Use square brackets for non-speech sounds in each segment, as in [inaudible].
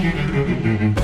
Mm-hmm.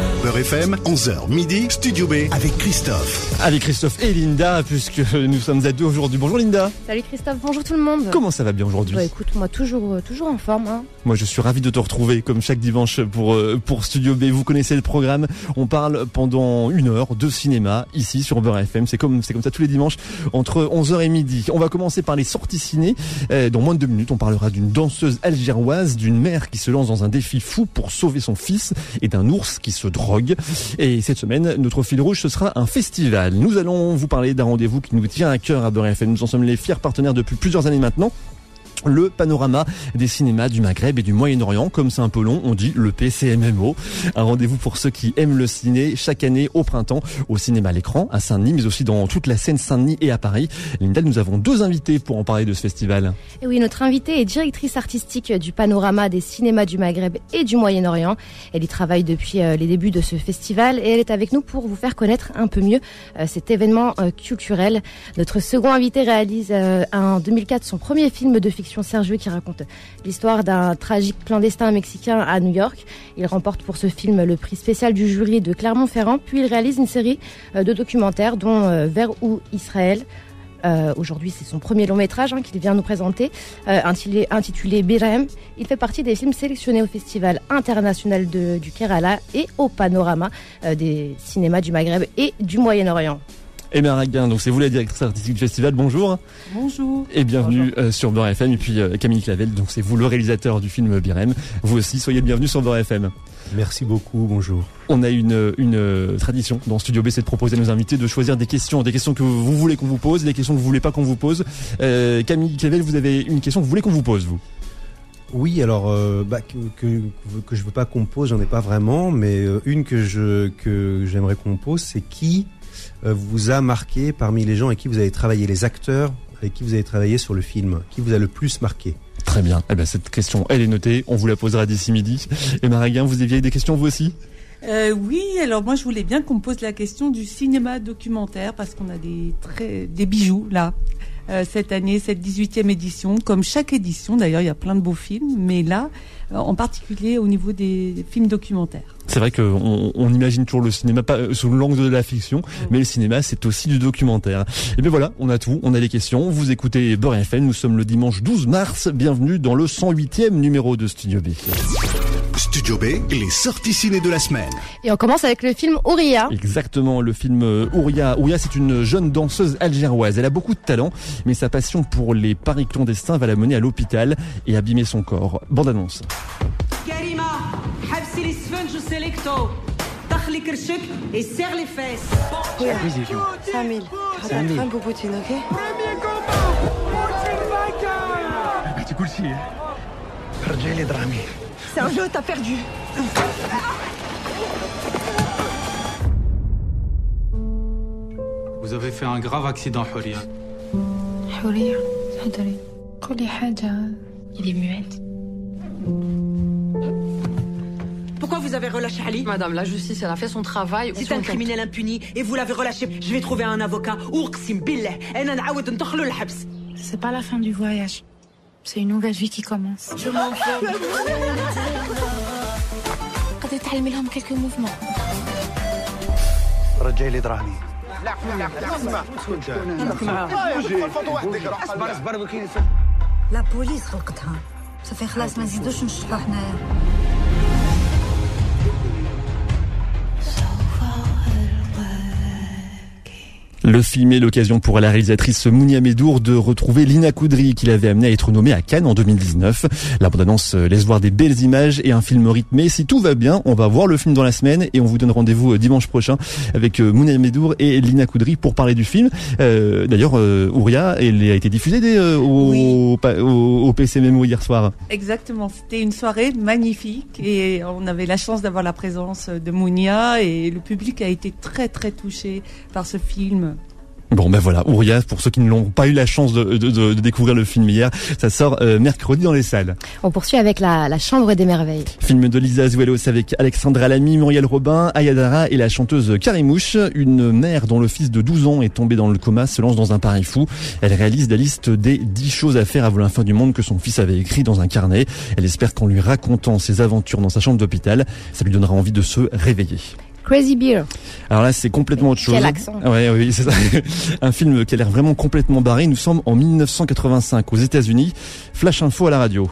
FM, 11h midi, Studio B avec Christophe. Avec Christophe et Linda, puisque nous sommes à deux aujourd'hui. Bonjour Linda. Salut Christophe, bonjour tout le monde. Comment ça va bien aujourd'hui? Bah, écoute, moi toujours, euh, toujours en forme. Hein. Moi, je suis ravi de te retrouver comme chaque dimanche pour euh, pour Studio B. Vous connaissez le programme. On parle pendant une heure de cinéma ici sur Beurre FM. C'est comme c'est comme ça tous les dimanches entre 11h et midi. On va commencer par les sorties ciné. Euh, dans moins de deux minutes, on parlera d'une danseuse algéroise, d'une mère qui se lance dans un défi fou pour sauver son fils et d'un ours qui se drogue. Et cette semaine, notre fil rouge, ce sera un festival. Nous allons vous parler d'un rendez-vous qui nous tient à cœur à Beurre. Nous en sommes les fiers partenaires depuis plusieurs années maintenant le panorama des cinémas du Maghreb et du Moyen-Orient, comme c'est un peu long, on dit le PCMMO. Un rendez-vous pour ceux qui aiment le ciné chaque année au printemps au cinéma à l'écran à Saint-Denis, mais aussi dans toute la Seine-Saint-Denis et à Paris. Linda, nous avons deux invités pour en parler de ce festival. Et oui, notre invitée est directrice artistique du panorama des cinémas du Maghreb et du Moyen-Orient. Elle y travaille depuis euh, les débuts de ce festival et elle est avec nous pour vous faire connaître un peu mieux euh, cet événement euh, culturel. Notre second invité réalise en 2004 son premier film de fiction Sergio qui raconte l'histoire d'un tragique clandestin mexicain à New York. Il remporte pour ce film le prix spécial du jury de Clermont-Ferrand, puis il réalise une série euh, de documentaires dont euh, Vers où Israël. Euh, Aujourd'hui, c'est son premier long métrage hein, qu'il vient nous présenter, intitulé, intitulé. Il fait partie des films sélectionnés au Festival international du Kerala et au panorama des cinémas du Maghreb et du Moyen-Orient. Emma Raguin, donc c'est vous la directrice artistique du festival. Bonjour Bonjour. et bienvenue euh, sur Beurre FM. Et puis euh, Camille Clavel, donc c'est vous le réalisateur du film Birem. Vous aussi, soyez le bienvenu sur Beurre FM. Merci beaucoup, bonjour. On a une, une euh, tradition dans Studio B, c'est de proposer à nos invités de choisir des questions, des questions que vous voulez qu'on vous pose, des questions que vous voulez pas qu'on vous pose. Euh, Camille Clavel, vous avez une question que vous voulez qu'on vous pose, vous? Oui, alors euh, bah, que, que, que je veux pas qu'on pose, j'en ai pas vraiment, mais une que je que j'aimerais qu'on pose, c'est qui vous a marqué parmi les gens avec qui vous avez travaillé, les acteurs avec qui vous avez travaillé sur le film, qui vous a le plus marqué Très bien. Eh ben, cette question, elle est notée. On vous la posera d'ici midi. Et Maraguin, vous aviez des questions vous aussi? Euh, oui, alors moi je voulais bien qu'on me pose la question du cinéma documentaire parce qu'on a des très des bijoux là. euh, cette année, cette 18e édition, comme chaque édition d'ailleurs, il y a plein de beaux films, mais là, euh, en particulier au niveau des films documentaires. C'est vrai qu'on on imagine toujours le cinéma pas euh, sous l'angle de la fiction, mais le cinéma c'est aussi du documentaire. Et bien voilà, on a tout, on a les questions. Vous écoutez Beurre FM, nous sommes le dimanche 12 mars. Bienvenue dans le 108e numéro de Studio B. Studio B, les sorties ciné de la semaine. Et on commence avec le film Ouria. Exactement, le film euh, Ouria. Ouria, c'est une jeune danseuse algéroise. Elle a beaucoup de talent, mais sa passion pour les paris clandestins va la mener à l'hôpital et abîmer son corps. Bande annonce. كريمة حبسي لي السفنج وسيليكتو دخلي كرشك يسير لي فيس 5000. Rattrape Poutine, ok C'est un jeu, t'as perdu. Vous avez fait un grave accident, Huria. حورية تفضلي قولي حاجة Il est muette. Pourquoi vous avez relâché Ali Madame, la justice, elle a fait son travail. C'est un criminel impuni et vous l'avez relâché. Je vais trouver un avocat. أقسم بالله أنا نعاود ندخلو الحبس. C'est pas la fin du voyage. C'est une nouvelle vie qui commence. Je m'en fous. قد تعلمي لهم quelques mouvements. رجعي لي دراهمي لا بوليس وقتها صافي خلاص ما نزيدوش نشطحوا حنايا Le film est l'occasion pour la réalisatrice Mounia Medour de retrouver Lina Koudry qui l'avait amenée à être nommée à Cannes en 2019. La bande-annonce euh, laisse voir des belles images et un film rythmé. Si tout va bien, on va voir le film dans la semaine et on vous donne rendez-vous euh, dimanche prochain avec euh, Mounia Medour et Lina Koudry pour parler du film. Euh, D'ailleurs, euh, Ouria, elle a été diffusée euh, au, Oui. au, au PCMMO hier soir. Exactement, c'était une soirée magnifique et on avait la chance d'avoir la présence de Mounia et le public a été très très touché par ce film. Bon ben voilà, Ouria, pour ceux qui ne l'ont pas eu la chance de, de, de, de découvrir le film hier, ça sort euh, mercredi dans les salles. On poursuit avec la, la Chambre des Merveilles. Film de Lisa Azuelos avec Alexandra Lamy, Muriel Robin, Ayadara et la chanteuse Karimouche. Une mère dont le fils de 12 ans est tombé dans le coma se lance dans un pari fou. Elle réalise la liste des 10 choses à faire avant la fin du monde que son fils avait écrit dans un carnet. Elle espère qu'en lui racontant ses aventures dans sa chambre d'hôpital, ça lui donnera envie de se réveiller. Crazy Beer. Alors là, c'est complètement autre chose. Quel accent. Ouais, oui, c'est ça. [laughs] Un film qui a l'air vraiment complètement barré. Nous sommes en 1985 aux États-Unis. Flash info à la radio.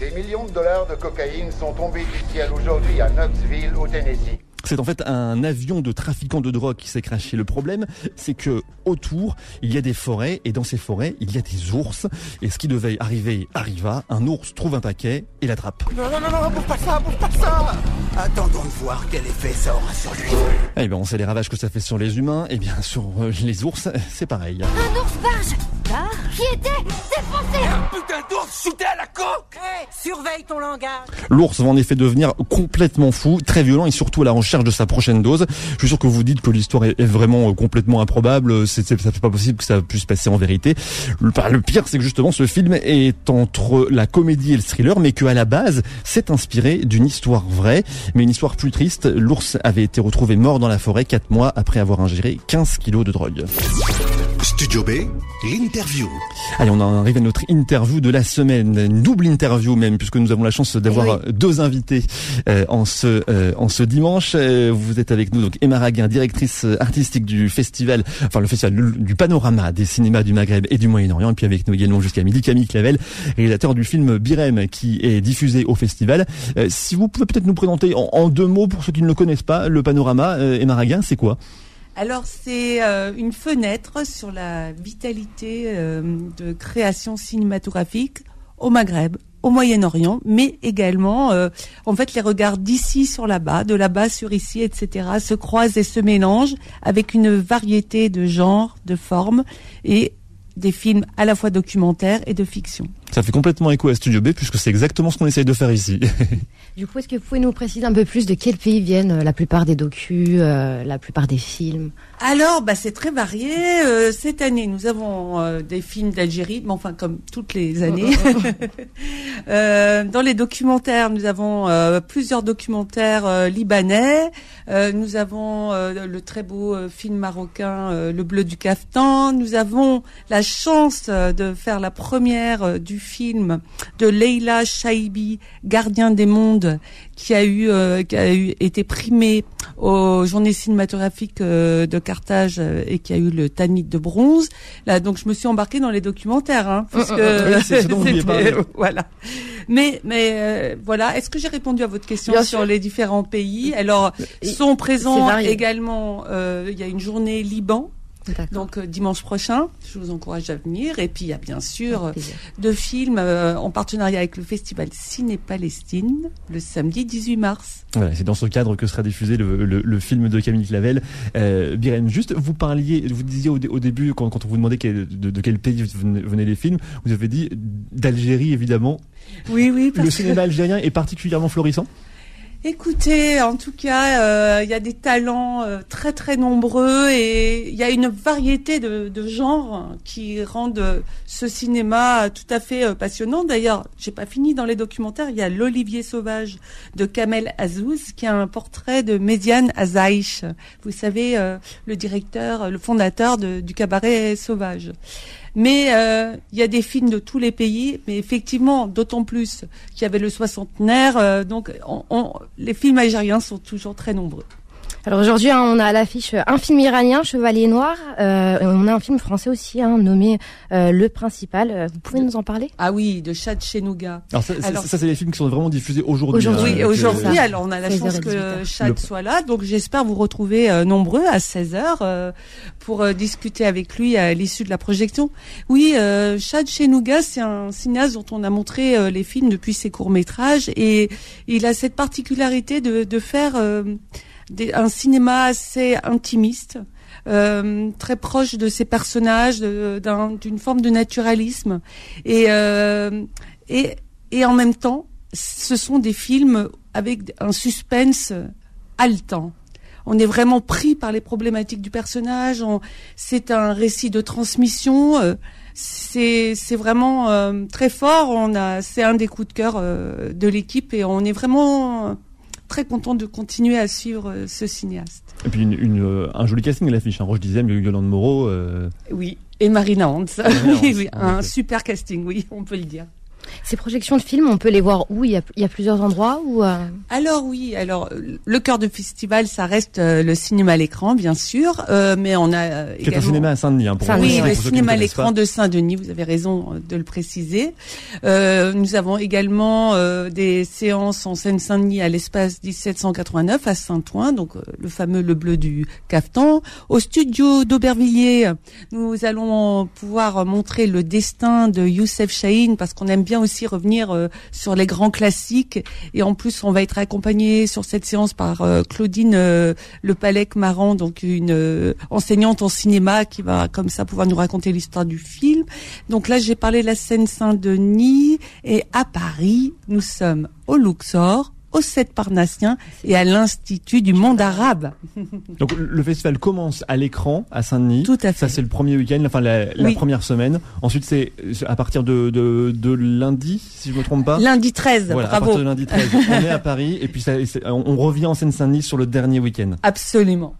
Des millions de dollars de cocaïne sont tombés du ciel aujourd'hui à Knoxville, au Tennessee. C'est en fait un avion de trafiquants de drogue qui s'est craché. Le problème, c'est que autour, il y a des forêts et dans ces forêts, il y a des ours. Et ce qui devait arriver arriva. Un ours trouve un paquet et l'attrape. Non, non, non, non, bouffe pas ça, bouffe pas ça Attendons de voir quel effet ça aura sur lui. Eh ben, on sait les ravages que ça fait sur les humains. Et bien, sur euh, les ours, [laughs] c'est pareil. Un ours barge Là Qui était défoncé Un putain d'ours shooté à la coque Hé, surveille ton langage L'ours va en effet devenir complètement fou, très violent et surtout à la recherche de sa prochaine dose. Je suis sûr que vous dites que l'histoire est, vraiment euh, complètement improbable. C'est, c'est, ça fait pas possible que ça puisse passer en vérité. Le, le pire, c'est que justement, ce film est entre la comédie et le thriller, mais qu'à la base, c'est inspiré d'une histoire vraie, mais une histoire plus triste. L'ours avait été retrouvé mort dans la forêt quatre mois après avoir ingéré 15 kilos de drogue. Studio B, l'interview. Allez, on en arrive à notre interview de la semaine, une double interview même, puisque nous avons la chance d'avoir deux invités euh, en ce euh, en ce dimanche. Euh, vous êtes avec nous, donc Emma Raguin, directrice artistique du festival, enfin le festival le- du panorama des cinémas du Maghreb et du Moyen-Orient, et puis avec nous également jusqu'à midi Camille Clavel, réalisateur du film Birem, qui est diffusé au festival. Euh, si vous pouvez peut-être nous présenter en, en deux mots pour ceux qui ne le connaissent pas, le panorama, euh, Emma Raguin, c'est quoi? Alors c'est euh, une fenêtre sur la vitalité euh, de création cinématographique au Maghreb, au Moyen-Orient, mais également euh, en fait les regards d'ici sur là-bas, de là-bas sur ici, etc. se croisent et se mélangent avec une variété de genres, de formes et des films à la fois documentaires et de fiction. Ça fait complètement écho à Studio B, puisque c'est exactement ce qu'on essaye de faire ici. Du coup, est-ce que vous pouvez nous préciser un peu plus de quel pays viennent euh, la plupart des docus, euh, la plupart des films? Alors, bah, c'est très varié. Euh, cette année, nous avons euh, des films d'Algérie, mais enfin comme toutes les années. [laughs] Euh, dans les documentaires, nous avons euh, plusieurs documentaires euh, libanais. Euh, nous avons euh, le très beau euh, film marocain euh, Le Bleu du Caftan. Nous avons la chance euh, de faire la première euh, du film de Leila Shaibi, Gardien des mondes, qui a eu euh, qui a eu été primé aux Journées cinématographiques euh, de Carthage euh, et qui a eu le Tanit de bronze. Là, donc je me suis embarquée dans les documentaires, hein, parce Mm, que. Oui, c'est dont [laughs] c'était- parler. [laughs] voilà. Mais mais euh, voilà, est-ce que j'ai répondu à votre question Bien sur sûr. les différents pays? Alors sont présents également. euh, Il y a une journée Liban. Donc euh, dimanche prochain, je vous encourage à venir. Et puis il y a bien sûr plaisir. deux films euh, en partenariat avec le festival Ciné Palestine le samedi 18 mars. Voilà, c'est dans ce cadre que sera diffusé le, le, le film de Camille Clavel. Euh, Birem, juste, vous parliez, vous disiez au, dé- au début, quand, quand on vous demandait quel- de, de quel pays venaient venaient les films, vous avez dit d'Algérie, évidemment. Oui, oui. Le cinéma algérien est particulièrement florissant. Écoutez, en tout cas, euh, il y a des talents euh, très très nombreux et il y a une variété de, genres qui rendent euh, ce cinéma tout à fait passionnant. D'ailleurs, j'ai pas fini dans les documentaires. Il y a l'Olivier sauvage de Kamel Azouz, qui a un portrait de Médiane Azaïch. Vous savez, le directeur, le fondateur du cabaret sauvage. Mais euh, il y a des films de tous les pays, mais effectivement, d'autant plus qu'il y avait le soixantenaire. euh, donc, on- on- les films algériens sont toujours très nombreux. Alors aujourd'hui, hein, on a à l'affiche un film iranien, Chevalier Noir. Euh, on a un film français aussi, hein, nommé euh, Le Principal. Euh, Vous pouvez nous en parler? Ah oui, de Chad Chenouga. Alors ça, c'est- Alors- ça, c'est les films qui sont vraiment diffusés aujourd'hui. Aujourd'hui, hein, aujourd'hui, euh, alors on a la 16h chance que 18h. Chad Le- soit là, donc j'espère vous retrouver euh, nombreux à 16h euh, pour euh, discuter avec lui à l'issue de la projection. Oui, euh, Chad Chenouga, c'est un cinéaste dont on a montré euh, les films depuis ses courts-métrages et il a cette particularité de, de faire euh, un cinéma assez intimiste. euh, très proche de ses personnages, d'une forme de naturalisme, et, euh, et et en même temps, ce sont des films avec un suspense haletant. on est vraiment pris par les problématiques du personnage. on- C'est un récit de transmission. euh, c'est vraiment euh, très fort. On a c'est un des coups de cœur euh, de l'équipe et on est vraiment très content de continuer à suivre euh, ce cinéaste. Et puis une, une, euh, un joli casting à l'affiche. Hein. Roche Dizem, Yolande Moreau. euh, Oui, et Marina Hans. Marina [laughs] Hans, oui, oui, un super casting, oui, on peut le dire. Ces projections de films, on peut les voir où? Il y a, il y a plusieurs endroits ou euh, Alors oui, alors euh, le cœur du festival, ça reste euh, le cinéma à l'écran, bien sûr, euh, mais on a euh, qui est un également... cinéma à Saint-Denis. Hein, pour Saint-Denis, Oui, le cinéma à l'écran pas. de Saint-Denis, vous avez raison de le préciser. Euh, nous avons également euh, des séances en Seine-Saint-Denis à l'espace 1789 à Saint-Ouen, donc euh, le fameux Le Bleu du Cafetan. Au studio d'Aubervilliers, nous allons pouvoir montrer le destin de Youssef Chahine parce qu'on aime bien aussi revenir euh, sur les grands classiques et en plus on va être accompagné sur cette séance par euh, Claudine euh, Le Palec Marant, donc une enseignante en cinéma qui va comme ça pouvoir nous raconter l'histoire du film. Donc là j'ai parlé de la scène Saint-Denis et à Paris nous sommes au Luxor, au 7 Parnassien et à l'Institut du monde arabe. Donc le festival commence à l'écran à Saint-Denis. Tout à Ça fait. c'est le premier week-end, enfin la, la Oui. première semaine. Ensuite c'est à partir de, de, de lundi, si je me trompe pas. Lundi 13, Voilà, à partir de lundi 13, on est à Paris et puis ça, on on revient en Seine-Saint-Denis sur le dernier week-end. Absolument.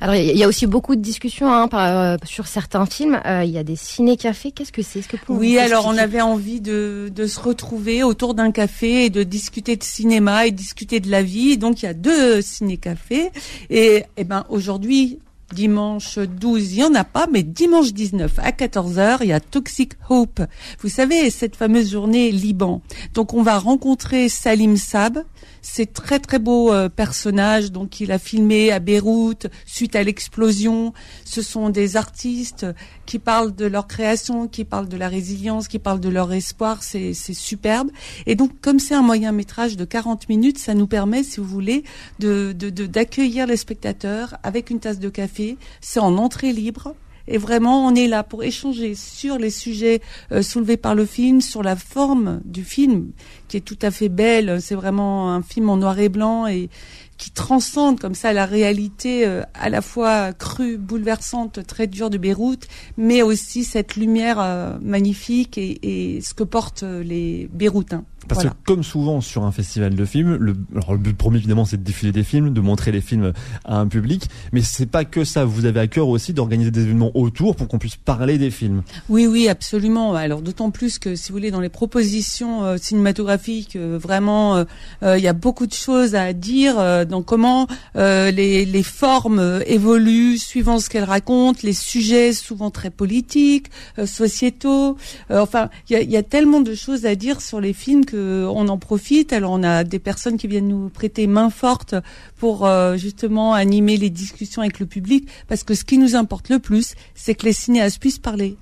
Alors il y a- aussi beaucoup de discussions hein, par, euh, sur certains films. Euh, il y a des ciné-cafés. Qu'est-ce que c'est? Que pouvez Oui, alors on avait envie de, de se retrouver autour d'un café et de discuter de cinéma et discuter de la vie. Donc il y a deux ciné-cafés. Et, eh ben aujourd'hui, dimanche 12, il y en a pas, mais dimanche 19 à 14h, il y a Toxic Hope. Vous savez, cette fameuse journée Liban. Donc on va rencontrer Salim Sab. C'est très très beau euh, personnage. Donc il a filmé à Beyrouth suite à l'explosion. Ce sont des artistes qui parlent de leur création, qui parlent de la résilience, qui parlent de leur espoir. C'est superbe. Et donc comme c'est un moyen métrage de 40 minutes, ça nous permet, si vous voulez, de de- de- d'accueillir les spectateurs avec une tasse de café. C'est en entrée libre. Et vraiment, on est là pour échanger sur les sujets euh, soulevés par le film, sur la forme du film, qui est tout à fait belle. C'est vraiment un film en noir et blanc et qui transcende comme ça la réalité euh, à la fois crue, bouleversante, très dure de Beyrouth, mais aussi cette lumière euh, magnifique et, et ce que portent euh, les Beyrouthins. Parce Voilà. que comme souvent sur un festival de films, le, alors le but premier évidemment c'est de diffuser des films, de montrer les films à un public, mais c'est pas que ça. Vous avez à cœur aussi d'organiser des événements autour pour qu'on puisse parler des films. Oui, oui, absolument. Alors d'autant plus que, si vous voulez, dans les propositions euh, cinématographiques, euh, vraiment, euh, euh, il y a beaucoup de choses à dire dans comment les, les formes évoluent suivant ce qu'elles racontent, les sujets souvent très politiques, sociétaux. Enfin, il y a, il y a tellement de choses à dire sur les films que on en profite. Alors on a des personnes qui viennent nous prêter main forte pour euh, justement animer les discussions avec le public, parce que ce qui nous importe le plus, c'est que les cinéastes puissent parler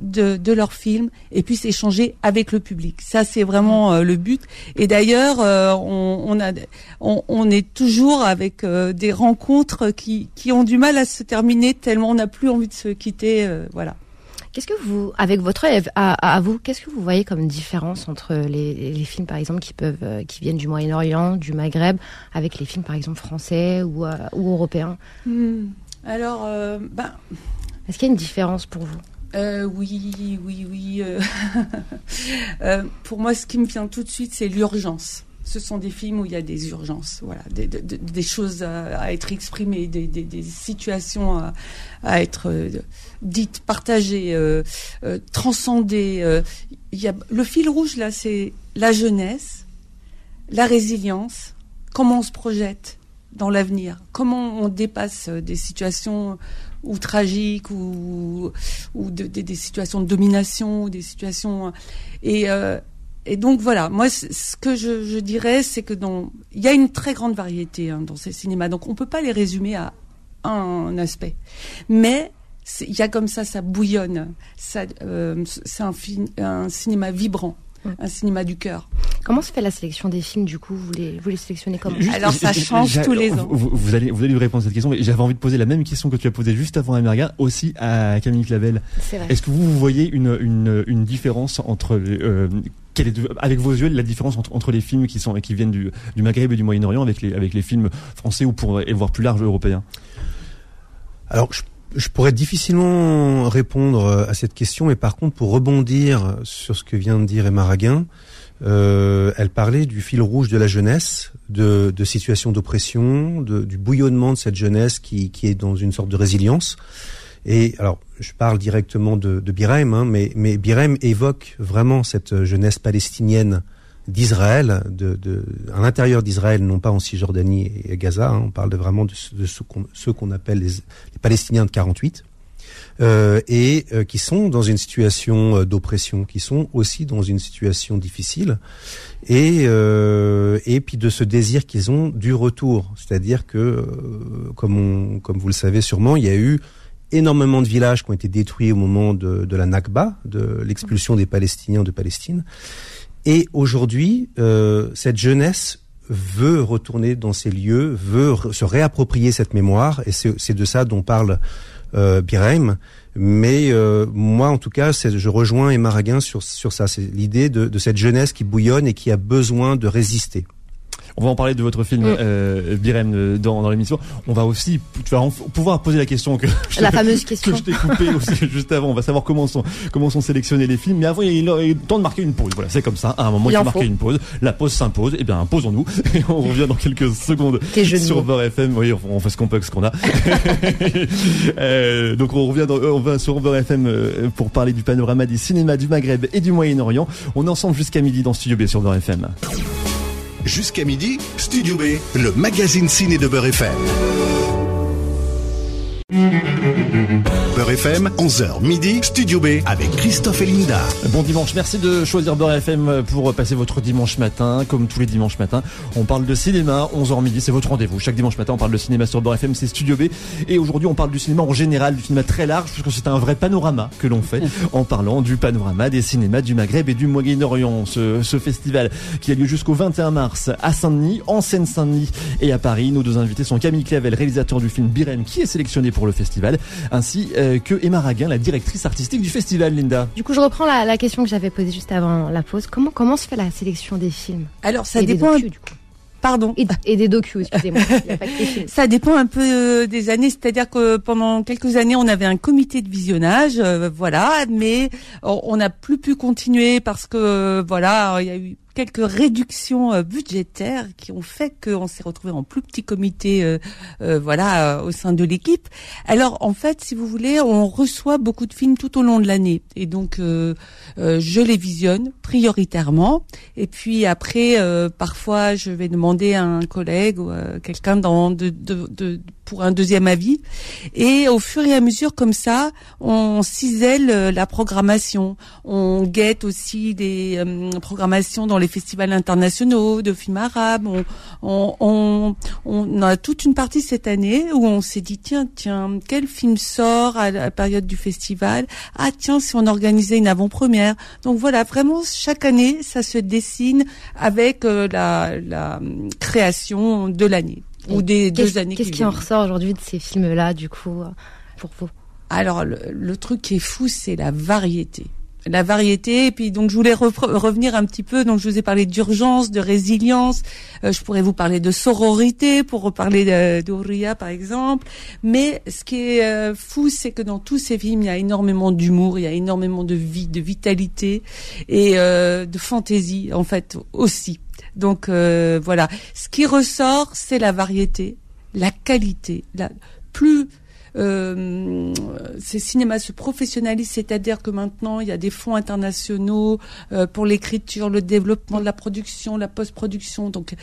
de, leurs films et puissent échanger avec le public. Ça, c'est vraiment euh, le but. Et d'ailleurs, euh, on, est toujours avec des rencontres qui, qui ont du mal à se terminer tellement on n'a plus envie de se quitter. voilà. Qu'est-ce que vous, avec votre œil à, à vous, qu'est-ce que vous voyez comme différence entre les, les films, par exemple, qui peuvent, euh, qui viennent du Moyen-Orient, du Maghreb, avec les films, par exemple, français ou, euh, ou européens? Hmm. Alors, euh, ben, Est-ce qu'il y a une différence pour vous? Euh, oui, oui, oui. [laughs] pour moi, ce qui me vient tout de suite, c'est l'urgence. Ce sont des films où il y a des urgences, voilà, des, des- des- des choses à, à être exprimées, des, situations à, à être dites, partagées, euh, euh, transcendées. euh. Il y a, le fil rouge là, c'est la jeunesse, la résilience, comment on se projette dans l'avenir, comment on dépasse euh, des situations ou tragiques ou, ou de- des- situations de domination, ou des situations et et donc voilà, moi ce que je, dirais, c'est que dans il y a une très grande variété hein, dans ces cinémas, donc on peut pas les résumer à un aspect, mais il y a comme ça, ça bouillonne, ça, euh, c'est un, cinéma vibrant, un cinéma du cœur. Comment se fait la sélection des films, du coup? Vous les, vous les sélectionnez comment? Juste- Alors, ça change tous les ans. Vous, allez, vous allez lui répondre à cette question, mais j'avais envie de poser la même question que tu as posée juste avant Amerga, aussi à Camille Clavel. C'est vrai. Est-ce que vous, vous voyez une, une, une différence entre euh, quelle est, avec vos yeux, la différence entre, entre les films qui sont qui viennent du, du Maghreb et du Moyen-Orient avec les avec les films français ou pour et voire plus large européens? Alors, je, je pourrais difficilement répondre euh, à cette question, mais par contre, pour rebondir sur ce que vient de dire Emma Raguin, euh, elle parlait du fil rouge de la jeunesse, de, de situations d'oppression, du bouillonnement de cette jeunesse qui, qui est dans une sorte de résilience. Et alors, je parle directement de, de Birem, hein, mais, mais Birem évoque vraiment cette jeunesse palestinienne d'Israël, de, de, à l'intérieur d'Israël, non pas en Cisjordanie et Gaza. Hein, on parle de vraiment de, de ceux qu'on appelle les, les, Palestiniens de 48. Euh, et euh, qui sont dans une situation euh, d'oppression, qui sont aussi dans une situation difficile, et euh, et puis de ce désir qu'ils ont du retour, c'est-à-dire que euh, comme on, comme vous le savez sûrement, il y a eu énormément de villages qui ont été détruits au moment de, de la Nakba, de l'expulsion des Palestiniens de Palestine. Et aujourd'hui, euh, cette jeunesse veut retourner dans ces lieux, veut se réapproprier cette mémoire, et c'est de ça dont parle euh, Birem. Mais euh, moi, en tout cas, je rejoins Emma Raguin sur, sur ça. C'est l'idée de, de cette jeunesse qui bouillonne et qui a besoin de résister. On va en parler de votre film mm. euh, Birem euh, dans, dans l'émission. On va aussi tu vas pouvoir poser la question que [laughs] la fameuse [laughs] question que je t'ai coupée [laughs] aussi juste avant. On va savoir comment sont comment sont sélectionnés les films. Mais avant, il est temps de marquer une pause. Voilà, c'est comme ça. À un moment, il, faut marquer une pause. La pause s'impose. Eh bien, posons-nous. Et on revient dans quelques secondes sur Beurre FM. Oui, on fait ce qu'on peut avec ce qu'on a. euh, donc on revient dans, on va sur Beurre FM euh, pour parler du panorama des cinémas du Maghreb et du Moyen-Orient. On est ensemble jusqu'à midi dans Studio B sur Beurre FM. Jusqu'à midi, Studio B, le magazine ciné de Beurre FM. Beurre FM, 11h midi, Studio B avec Christophe et Linda. Bon dimanche, merci de choisir Beurre FM pour passer votre dimanche matin. Comme tous les dimanches matins, on parle de cinéma, 11h midi, c'est votre rendez-vous. Chaque dimanche matin, on parle de cinéma sur Beurre FM, c'est Studio B. Et aujourd'hui, on parle du cinéma en général, du cinéma très large, puisque c'est un vrai panorama que l'on fait [laughs] en parlant du panorama des cinémas du Maghreb et du Moyen-Orient. Ce, ce festival qui a lieu jusqu'au 21 mars à Saint-Denis, en Seine-Saint-Denis et à Paris. Nos deux invités sont Camille Clavel, réalisateur du film Birem, qui est sélectionné pour le festival, ainsi euh, que Emma Raguin, la directrice artistique du festival, Linda. Du coup, je reprends la, la question que j'avais posée juste avant la pause. Comment, comment se fait la sélection des films? Alors, ça Et des dépend. docus, du coup. Pardon? Et, et des docus, excusez-moi. Ça dépend un peu euh, des années, c'est-à-dire que pendant quelques années, on avait un comité de visionnage, euh, voilà, mais on n'a plus pu continuer parce que voilà, il y a eu quelques réductions euh, budgétaires qui ont fait qu'on s'est retrouvé en plus petit comité, euh, euh, voilà, euh, au sein de l'équipe. Alors en fait, si vous voulez, on reçoit beaucoup de films tout au long de l'année, et donc euh, euh, je les visionne prioritairement. Et puis après, parfois, je vais demander à un collègue ou à quelqu'un dans de, de, de pour un deuxième avis. Et au fur et à mesure, comme ça, on cisèle euh, la programmation. On guette aussi des euh, programmations dans les festivals internationaux de films arabes. On, on, on, on a toute une partie cette année où on s'est dit tiens tiens quel film sort à la période du festival? Ah tiens si on organisait une avant-première. Donc voilà vraiment chaque année ça se dessine avec euh, la, la création de l'année ou des deux Qu'est-ce années. qu'est-ce qui en ressort aujourd'hui de ces films-là, du coup, pour vous? Alors le, le truc qui est fou, c'est la variété. La variété, et puis donc je voulais revenir un petit peu. Donc je vous ai parlé d'urgence, de résilience. Euh, je pourrais vous parler de sororité pour reparler d'Ouria par exemple. Mais ce qui est euh, fou, c'est que dans tous ces films, il y a énormément d'humour, il y a énormément de vie, de vitalité et euh, de fantaisie en fait aussi. Donc euh, voilà, ce qui ressort, c'est la variété, la qualité. La, plus euh, ces cinémas se professionnalisent, c'est-à-dire que maintenant il y a des fonds internationaux euh, pour l'écriture, le développement de la production, la post-production. Donc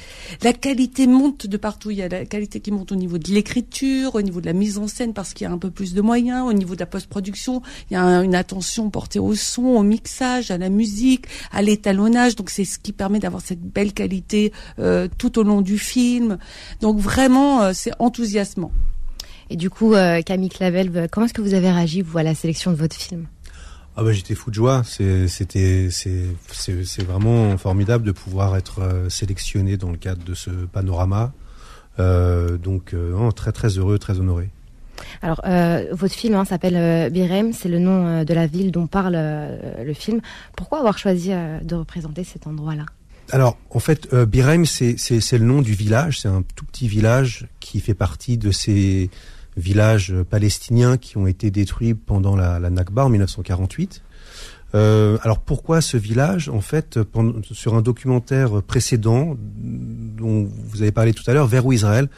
la qualité monte de partout. Il y a la qualité qui monte au niveau de l'écriture, au niveau de la mise en scène parce qu'il y a un peu plus de moyens, au niveau de la post-production, il y a un- une attention portée au son, au mixage, à la musique, à l'étalonnage. Donc c'est ce qui permet d'avoir cette belle qualité euh, tout au long du film. Donc vraiment, euh, c'est enthousiasmant. Et du coup, euh, Camille Clavel, euh, comment est-ce que vous avez réagi, vous, à la sélection de votre film? Ah bah j'étais fou de joie. C'est- C'était vraiment formidable de pouvoir être euh, sélectionné dans le cadre de ce panorama. Euh, donc non, très très heureux, très honoré. Alors, euh, votre film hein, s'appelle euh, Birem, c'est le nom euh, de la ville dont parle le film. Pourquoi avoir choisi de représenter cet endroit-là? Alors, en fait, Birem, c'est le nom du village. C'est un tout petit village qui fait partie de ces villages palestiniens qui ont été détruits pendant la, la Nakba en 1948. Euh, alors pourquoi ce village En fait, pendant- sur un documentaire précédent dont vous avez parlé tout à l'heure, Vers où Israël,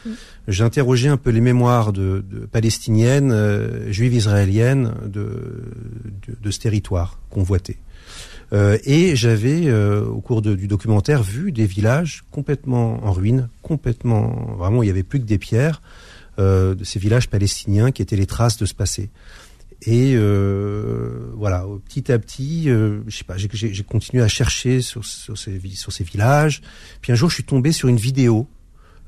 j'ai interrogé un peu les mémoires de, de palestiniennes, euh, juives israéliennes de, de, de ce territoire convoité. Euh, et j'avais, euh, au cours du documentaire, vu des villages complètement en ruine, complètement, vraiment, il y avait plus que des pierres, euh, de ces villages palestiniens qui étaient les traces de ce passé. Et euh, voilà, petit à petit, euh, je sais pas, j'ai- continué à chercher sur, ces, sur ces villages. Puis un jour, je suis tombé sur une vidéo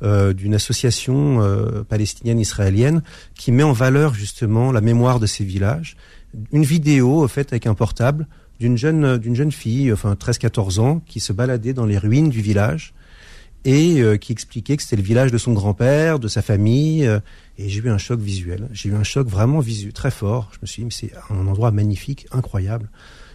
d'une association euh, palestinienne israélienne qui met en valeur justement la mémoire de ces villages. Une vidéo faite avec un portable d'une jeune d'une jeune fille, enfin 13-14 ans, qui se baladait dans les ruines du village et euh, qui expliquait que c'était le village de son grand-père, de sa famille. euh, et j'ai eu un choc visuel. J'ai eu un choc vraiment visuel, très fort. Je me suis dit, mais c'est un endroit magnifique, incroyable.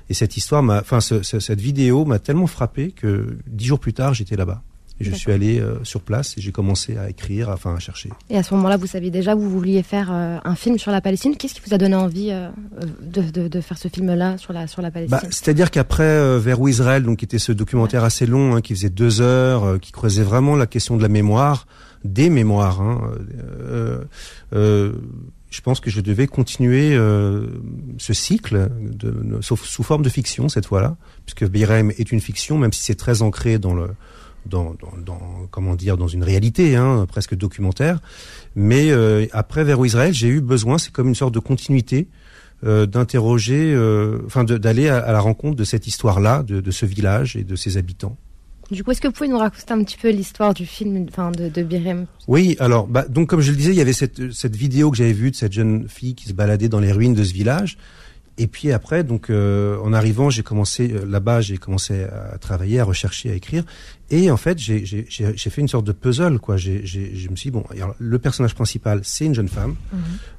Et cette histoire enfin, ce- ce- cette vidéo m'a tellement frappé que dix jours plus tard, j'étais là-bas. Et je suis allé euh, sur place et j'ai commencé à écrire, enfin à chercher. Et à ce moment-là, vous saviez déjà que vous vouliez faire euh, un film sur la Palestine. Qu'est-ce qui vous a donné envie euh, de, de, de faire ce film-là sur la, sur la Palestine? Bah, C'est-à-dire qu'après Vers où Israël, donc qui était ce documentaire assez long, hein, qui faisait deux heures, qui creusait vraiment la question de la mémoire, des mémoires. Hein, je pense que je devais continuer euh, ce cycle, de, de- sauf sous forme de fiction cette fois-là, puisque Birem est une fiction, même si c'est très ancré dans le dans, dans, dans, comment dire dans une réalité hein, presque documentaire. Mais euh, après vers Israël j'ai eu besoin c'est comme une sorte de continuité euh, d'interroger euh, enfin d'aller à, à la rencontre de cette histoire là de, de ce village et de ses habitants. Du coup, est-ce que vous pouvez nous raconter un petit peu l'histoire du film, enfin de, de Birem? Oui alors bah, donc comme je le disais il y avait cette, cette vidéo que j'avais vue de cette jeune fille qui se baladait dans les ruines de ce village et puis après, donc euh, en arrivant, j'ai commencé euh, là-bas, j'ai commencé à travailler, à rechercher, à écrire, et en fait, j'ai fait une sorte de puzzle, quoi. J'ai j'ai- je me suis dit, bon, alors, le personnage principal, c'est une jeune femme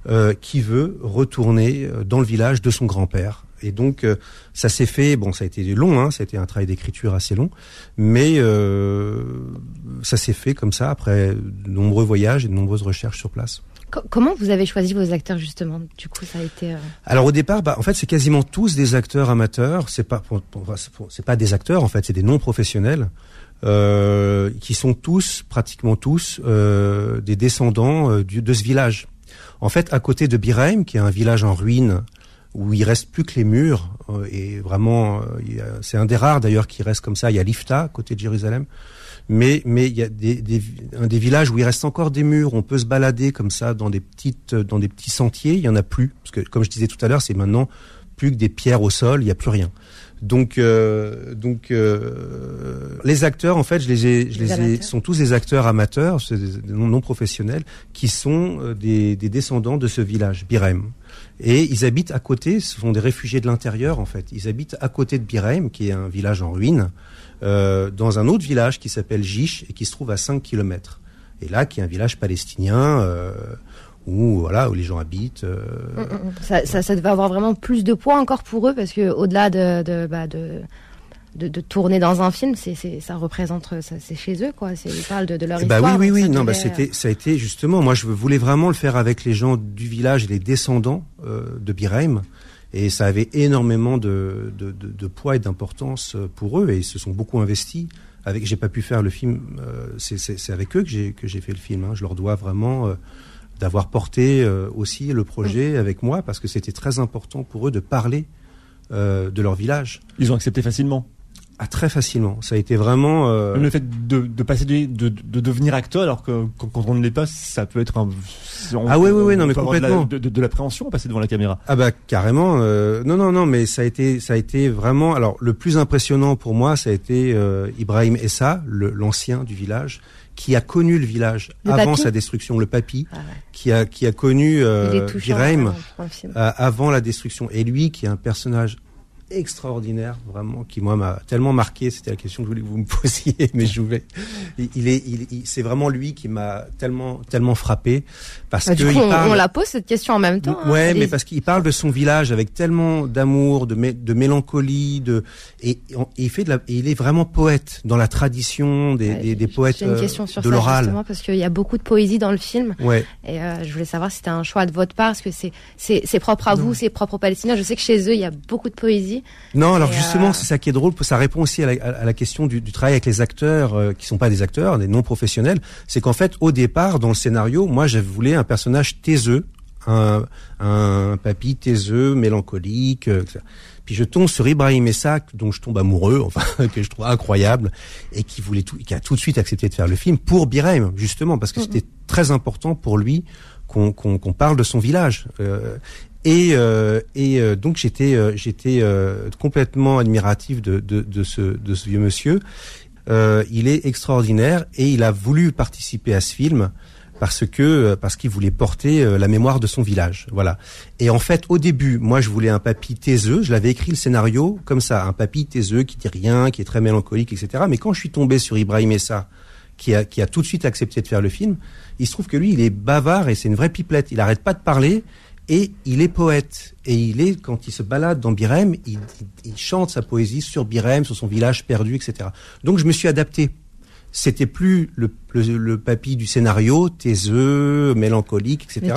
euh, qui veut retourner euh, dans le village de son grand-père. Et donc, euh, ça s'est fait. Bon, ça a été long, hein, ça a été un travail d'écriture assez long, mais euh, ça s'est fait comme ça après de nombreux voyages et de nombreuses recherches sur place. Co- comment vous avez choisi vos acteurs justement? Du coup, ça a été. euh, Alors au départ, bah, en fait, c'est quasiment tous des acteurs amateurs. C'est pas, c'est pas des acteurs en fait, c'est des non professionnels euh, qui sont tous, pratiquement tous, euh, des descendants de ce village. En fait, à côté de Birheim, qui est un village en ruine où il reste plus que les murs et vraiment, c'est un des rares d'ailleurs qui reste comme ça. Il y a Lifta, côté de Jérusalem. Mais mais il y a des, des, un des villages où il reste encore des murs, on peut se balader comme ça dans des petites dans des petits sentiers. Il y en a plus parce que comme je disais tout à l'heure, c'est maintenant plus que des pierres au sol, il y a plus rien. Donc euh, donc euh, les acteurs en fait, je les ai je Les les ai sont tous des acteurs amateurs, des, non professionnels qui sont euh, des, des descendants de ce village Birem. Et ils habitent à côté, ce sont des réfugiés de l'intérieur en fait. Ils habitent à côté de Birem, qui est un village en ruine, euh, dans un autre village qui s'appelle Jish et qui se trouve à 5 kilomètres. Et là, qui est un village palestinien euh, où voilà où les gens habitent. euh, mm, mm, mm. Ça, ça, ça devait avoir vraiment plus de poids encore pour eux parce que au-delà de de, bah, de de de tourner dans un film, c'est ça représente ça c'est chez eux quoi. Ils parlent de, de leur Eh bah histoire. oui, oui, oui. ça Non, bah c'était, ça a été justement. Moi, je voulais vraiment le faire avec les gens du village et les descendants euh, de Birheim, et ça avait énormément de, de, de, de poids et d'importance euh, pour eux, et ils se sont beaucoup investis. Avec, j'ai pas pu faire le film. euh, c'est, c'est, c'est avec eux que j'ai que j'ai fait le film. Hein. Je leur dois vraiment euh, d'avoir porté euh, aussi le projet avec moi, parce que c'était très important pour eux de parler euh, de leur village. Ils ont accepté facilement. Ah, très facilement. Ça a été vraiment. euh, le fait de, de passer de, de, de devenir acteur alors que quand, quand on ne l'est pas, ça peut être un. on- Ah oui, oui, oui, non, on mais complètement. De, de, de l'appréhension à passer devant la caméra. Ah bah carrément. euh, non non non, mais ça a été ça a été vraiment. Alors le plus impressionnant pour moi, ça a été euh, Ibrahim Essa, le- l'ancien du village, qui a connu le village Le avant papy sa destruction, le papy, Ah ouais. qui a qui a connu euh, touchant, film. euh, avant la destruction. Et lui, qui est un personnage extraordinaire, vraiment, qui moi m'a tellement marqué. C'était la question que je voulais que vous me [laughs] posiez, mais je voulais. Il, est, il, c'est vraiment lui qui m'a tellement, tellement frappé parce bah, que du coup, il on, parle- on la pose cette question en même temps. hein. Ouais, mais parce qu'il parle de son village avec tellement d'amour, de, mé- de mélancolie, de et, il fait de la, et il est vraiment poète dans la tradition des, des, des poètes J'ai une euh, question sur de l'oral. parce qu'il y a beaucoup de poésie dans le film. Ouais. Et euh, je voulais savoir si c'était un choix de votre part, parce que c'est c'est c'est propre à vous, c'est propre aux Palestiniens. Je sais que chez eux il y a beaucoup de poésie. Non, alors Et, justement, euh, c'est ça qui est drôle. Ça répond aussi à la, à la question du, du travail avec les acteurs euh, qui sont pas des acteurs, des non professionnels. C'est qu'en fait, au départ, dans le scénario, moi, je voulais un personnage taiseux, un, un papy taiseux, mélancolique. euh, etc. Puis je tombe sur Ibrahim Essa, dont je tombe amoureux, [laughs] enfin que je trouve incroyable, et qui voulait tout, qui a tout de suite accepté de faire le film pour Birahim, justement, parce que c'était très important pour lui qu'on parle de son village. Euh, et euh, et euh, donc j'étais euh, j'étais euh, complètement admiratif de, de, de ce de ce vieux monsieur. Euh, il est extraordinaire et il a voulu participer à ce film parce que euh, parce qu'il voulait porter la mémoire de son village. Voilà. Et en fait, au début, moi, je voulais un papy taiseux. Je l'avais écrit le scénario comme ça, un papy taiseux qui dit rien, qui est très mélancolique, etc. Mais quand je suis tombé sur Ibrahim Essa, qui a qui a tout de suite accepté de faire le film, il se trouve que lui, il est bavard et c'est une vraie pipelette. Il arrête pas de parler. Et il est poète. Et il est, quand il se balade dans Birem, il, il- il chante sa poésie sur Birem, sur son village perdu, etc. Donc je me suis adapté. C'était plus le, le, le papy du scénario, taiseux, mélancolique, etc.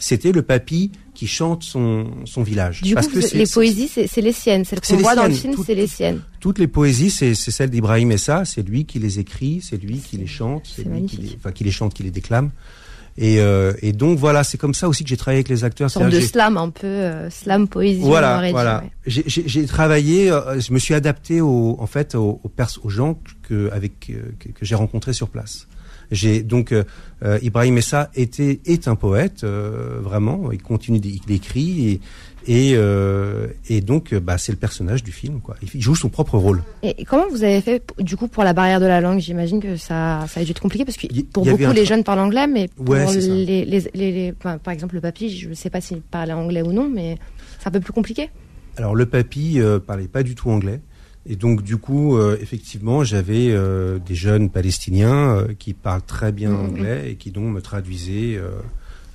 C'était le papy qui chante son, son village. Du Parce coup, que les poésies, c'est les siennes. Celles qu'on voit dans le film, c'est les siennes. toutes les poésies, c'est c'est celle d'Ibrahim Essa, c'est lui qui les écrit, c'est lui qui les chante, c'est lui qui les, enfin, qui les chante, qui les déclame. Et, euh, et donc voilà, c'est comme ça aussi que j'ai travaillé avec les acteurs. Une sorte de slam un peu, euh, slam poésie. voilà, voilà. ouais. J'ai- travaillé, euh, je me suis adapté au, en fait aux, aux, pers- aux gens que, avec euh, que, que j'ai rencontrés sur place. J'ai donc euh, Ibrahim Essa était est un poète euh, vraiment. Il continue, il écrit et et, euh, et donc euh, bah c'est le personnage du film quoi. Il joue son propre rôle. Et comment vous avez fait du coup pour la barrière de la langue? J'imagine que ça, ça a dû être compliqué parce que pour beaucoup les jeunes parlent anglais, mais pour Ouais, les, les, les, les- enfin, par exemple le papy, je ne sais pas s'il parlait anglais ou non, mais c'est un peu plus compliqué. Alors le papy euh, parlait pas du tout anglais. Et donc du coup, euh, effectivement, j'avais euh, des jeunes palestiniens euh, qui parlent très bien Mhm. anglais et qui donc me traduisaient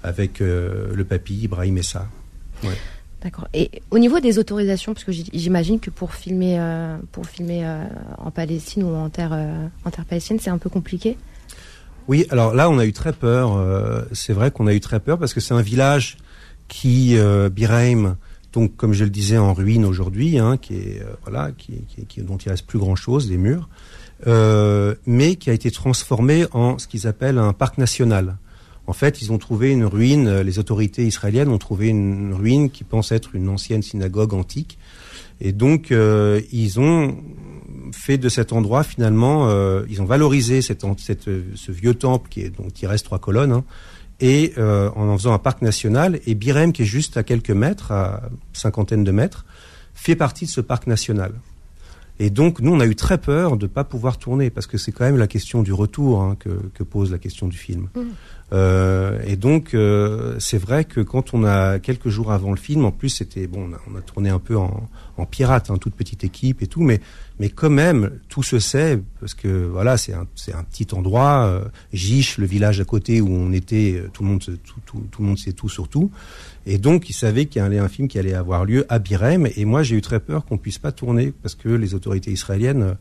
avec le papy Ibrahim Essa. Ouais. D'accord. Et au niveau des autorisations, parce que j'imagine que pour filmer, euh, pour filmer euh, en Palestine ou en terre, euh, en terre palestinienne, c'est un peu compliqué. Oui, alors là, on a eu très peur. c'est vrai qu'on a eu très peur parce que c'est un village qui, euh, donc comme je le disais, en ruine aujourd'hui, hein, qui est voilà, qui, dont il reste plus grand chose, des murs, mais qui a été transformé en ce qu'ils appellent un parc national. En fait, ils ont trouvé une ruine. euh, Les autorités israéliennes ont trouvé une ruine qui pense être une ancienne synagogue antique, et donc euh, ils ont fait de cet endroit finalement, euh, ils ont valorisé ce vieux temple qui est reste trois colonnes, hein, et en en faisant un parc national. Et Birem, qui est juste à quelques mètres, à cinquantaine de mètres, fait partie de ce parc national. Et donc, nous, on a eu très peur de ne pas pouvoir tourner, parce que c'est quand même la question du retour hein, que, que pose la question du film. Euh, et donc, euh, c'est vrai que quand on a quelques jours avant le film, en plus, c'était bon, on a, on a tourné un peu en, en pirate, hein, toute petite équipe et tout, mais mais quand même, tout se sait parce que voilà, c'est un c'est un petit endroit, euh, Giche, le village à côté où on était, euh, tout le monde tout, tout, tout le monde sait tout sur tout, et donc ils savaient qu'il y allait un film qui allait avoir lieu à Birem, et moi j'ai eu très peur qu'on puisse pas tourner parce que les autorités israéliennes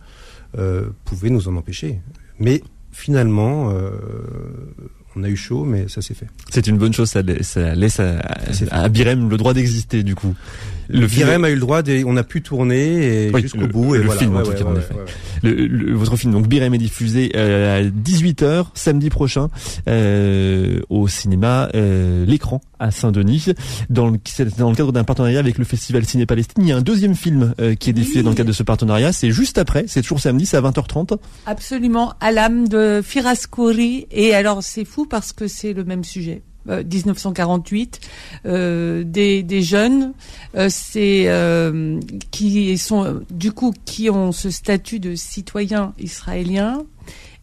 euh, pouvaient nous en empêcher, mais finalement. Euh, on a eu chaud, mais ça s'est fait. C'est une bonne chose, ça, la- ça laisse à, à Birem le droit d'exister du coup. Le film- Birem a eu le droit, de, on a pu tourner Oui, jusqu'au bout. Et le voilà. film, en tout ouais, cas, en ouais, effet. ouais, ouais. Le, le- votre film, donc Birem est diffusé euh, à 18h samedi prochain euh, au cinéma euh, L'écran à Saint-Denis dans le, c'est dans le cadre d'un partenariat avec le festival Ciné Palestine. Il y a un deuxième film euh, qui est diffusé Oui. dans le cadre de ce partenariat. C'est juste après, c'est toujours samedi, c'est à 20h30. Absolument, à l'âme de Firas Khoury. Et alors, c'est fou parce que c'est le même sujet. Euh, 1948, euh, des, des jeunes, euh, c'est euh, qui sont euh, du coup qui ont ce statut de citoyens israéliens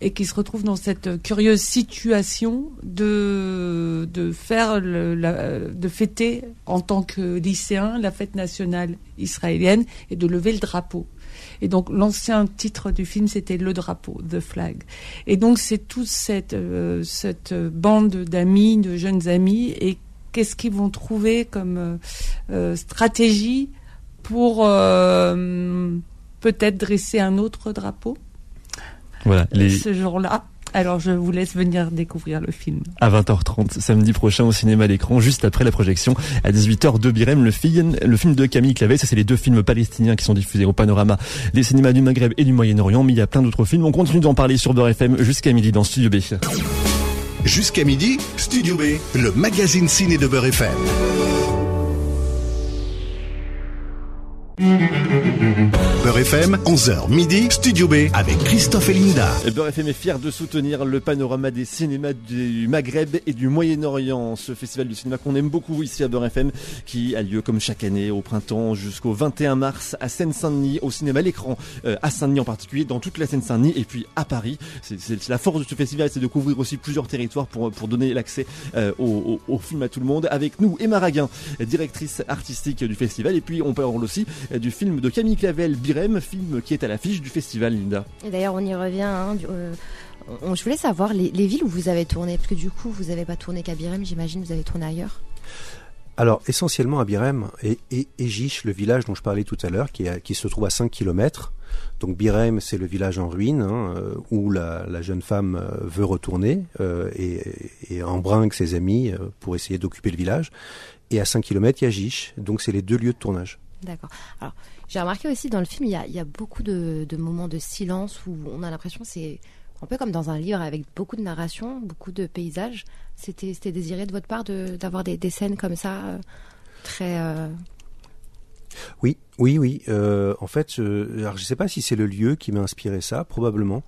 et qui se retrouvent dans cette curieuse situation de de, faire le, de fêter en tant que lycéen la fête nationale israélienne et de lever le drapeau. Et donc l'ancien titre du film c'était Le drapeau, The Flag. Et donc c'est toute cette euh, cette bande d'amis, de jeunes amis, et qu'est-ce qu'ils vont trouver comme euh, euh, stratégie pour euh, peut-être dresser un autre drapeau? Voilà, les... ce jour-là. Alors je vous laisse venir découvrir le film. À 20h30 samedi prochain au cinéma à l'écran, juste après la projection à 18h de Birem, le film, le film de Camille Clavet. Ça c'est les deux films palestiniens qui sont diffusés au panorama des cinémas du Maghreb et du Moyen-Orient. Mais il y a plein d'autres films. On continue d'en parler sur Beurre FM jusqu'à midi dans Studio B. Jusqu'à midi, Studio B, le magazine ciné de Beurre FM. FM, 11h midi, Studio B avec Christophe et Linda. Beurre FM est fier de soutenir le panorama des cinémas du Maghreb et du Moyen-Orient, ce festival du cinéma qu'on aime beaucoup ici à Beurre FM, qui a lieu comme chaque année au printemps jusqu'au 21 mars à Seine-Saint-Denis, au cinéma l'écran, euh, à Saint-Denis en particulier, dans toute la Seine-Saint-Denis et puis à Paris. C'est la force de ce festival, c'est de couvrir aussi plusieurs territoires pour, pour donner l'accès euh, au, au, au, film à tout le monde. Avec nous, Emma Raguin, directrice artistique du festival, et puis on parle aussi du film de Camille Clavel, Birem, film qui est à l'affiche du festival, Linda. Et d'ailleurs, on y revient. Hein, euh, on, je voulais savoir les, les, villes où vous avez tourné, parce que du coup, vous n'avez pas tourné qu'à Birem, j'imagine, vous avez tourné ailleurs. Alors, essentiellement à Birem et, et, et Giche, le village dont je parlais tout à l'heure, qui, qui, se trouve à 5 km. Donc Birem, c'est le village en ruine hein, où la, la, jeune femme veut retourner euh, et, et embringue ses amis pour essayer d'occuper le village. Et à 5 km, il y a Giche, donc c'est les deux lieux de tournage. D'accord. Alors, j'ai remarqué aussi dans le film, il y a, il y a beaucoup de, de, moments de silence où on a l'impression c'est un peu comme dans un livre avec beaucoup de narration, beaucoup de paysages. C'était désiré de votre part d'avoir de, des, des, scènes comme ça, euh, très. Euh... Oui, oui, oui. Euh, en fait, euh, alors je ne sais pas si c'est le lieu qui m'a inspiré ça, probablement.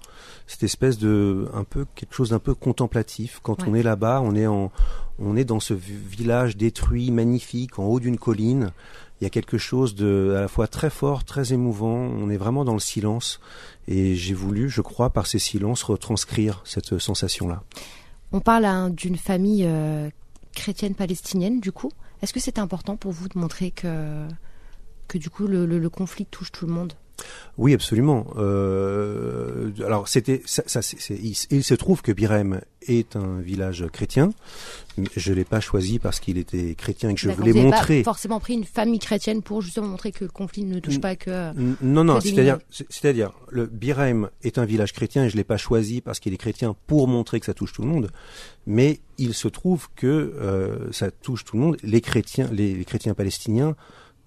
Cette espèce de, un peu quelque chose d'un peu contemplatif. Quand ouais. on est là-bas, on est en, on est dans ce village détruit, magnifique, en haut d'une colline il y a quelque chose de à la fois très fort, très émouvant. On est vraiment dans le silence et j'ai voulu, je crois, par ces silences retranscrire cette sensation-là. On parle d'une famille euh, chrétienne palestinienne, du coup. Est-ce que c'est important pour vous de montrer que que du coup le conflit touche tout le monde? Oui, absolument. Euh, alors, c'était, ça, ça il, il, se trouve que Birem est un village chrétien. Je l'ai pas choisi parce qu'il était chrétien et que je voulais vous montrer. Pas forcément pris une famille chrétienne pour justement montrer que le conflit ne touche pas que. Non, non. C'est-à-dire, c'est-à-dire, le Birem est un village chrétien et je l'ai pas choisi parce qu'il est chrétien pour montrer que ça touche tout le monde. Mais il se trouve que euh, ça touche tout le monde. Les chrétiens, les, les chrétiens palestiniens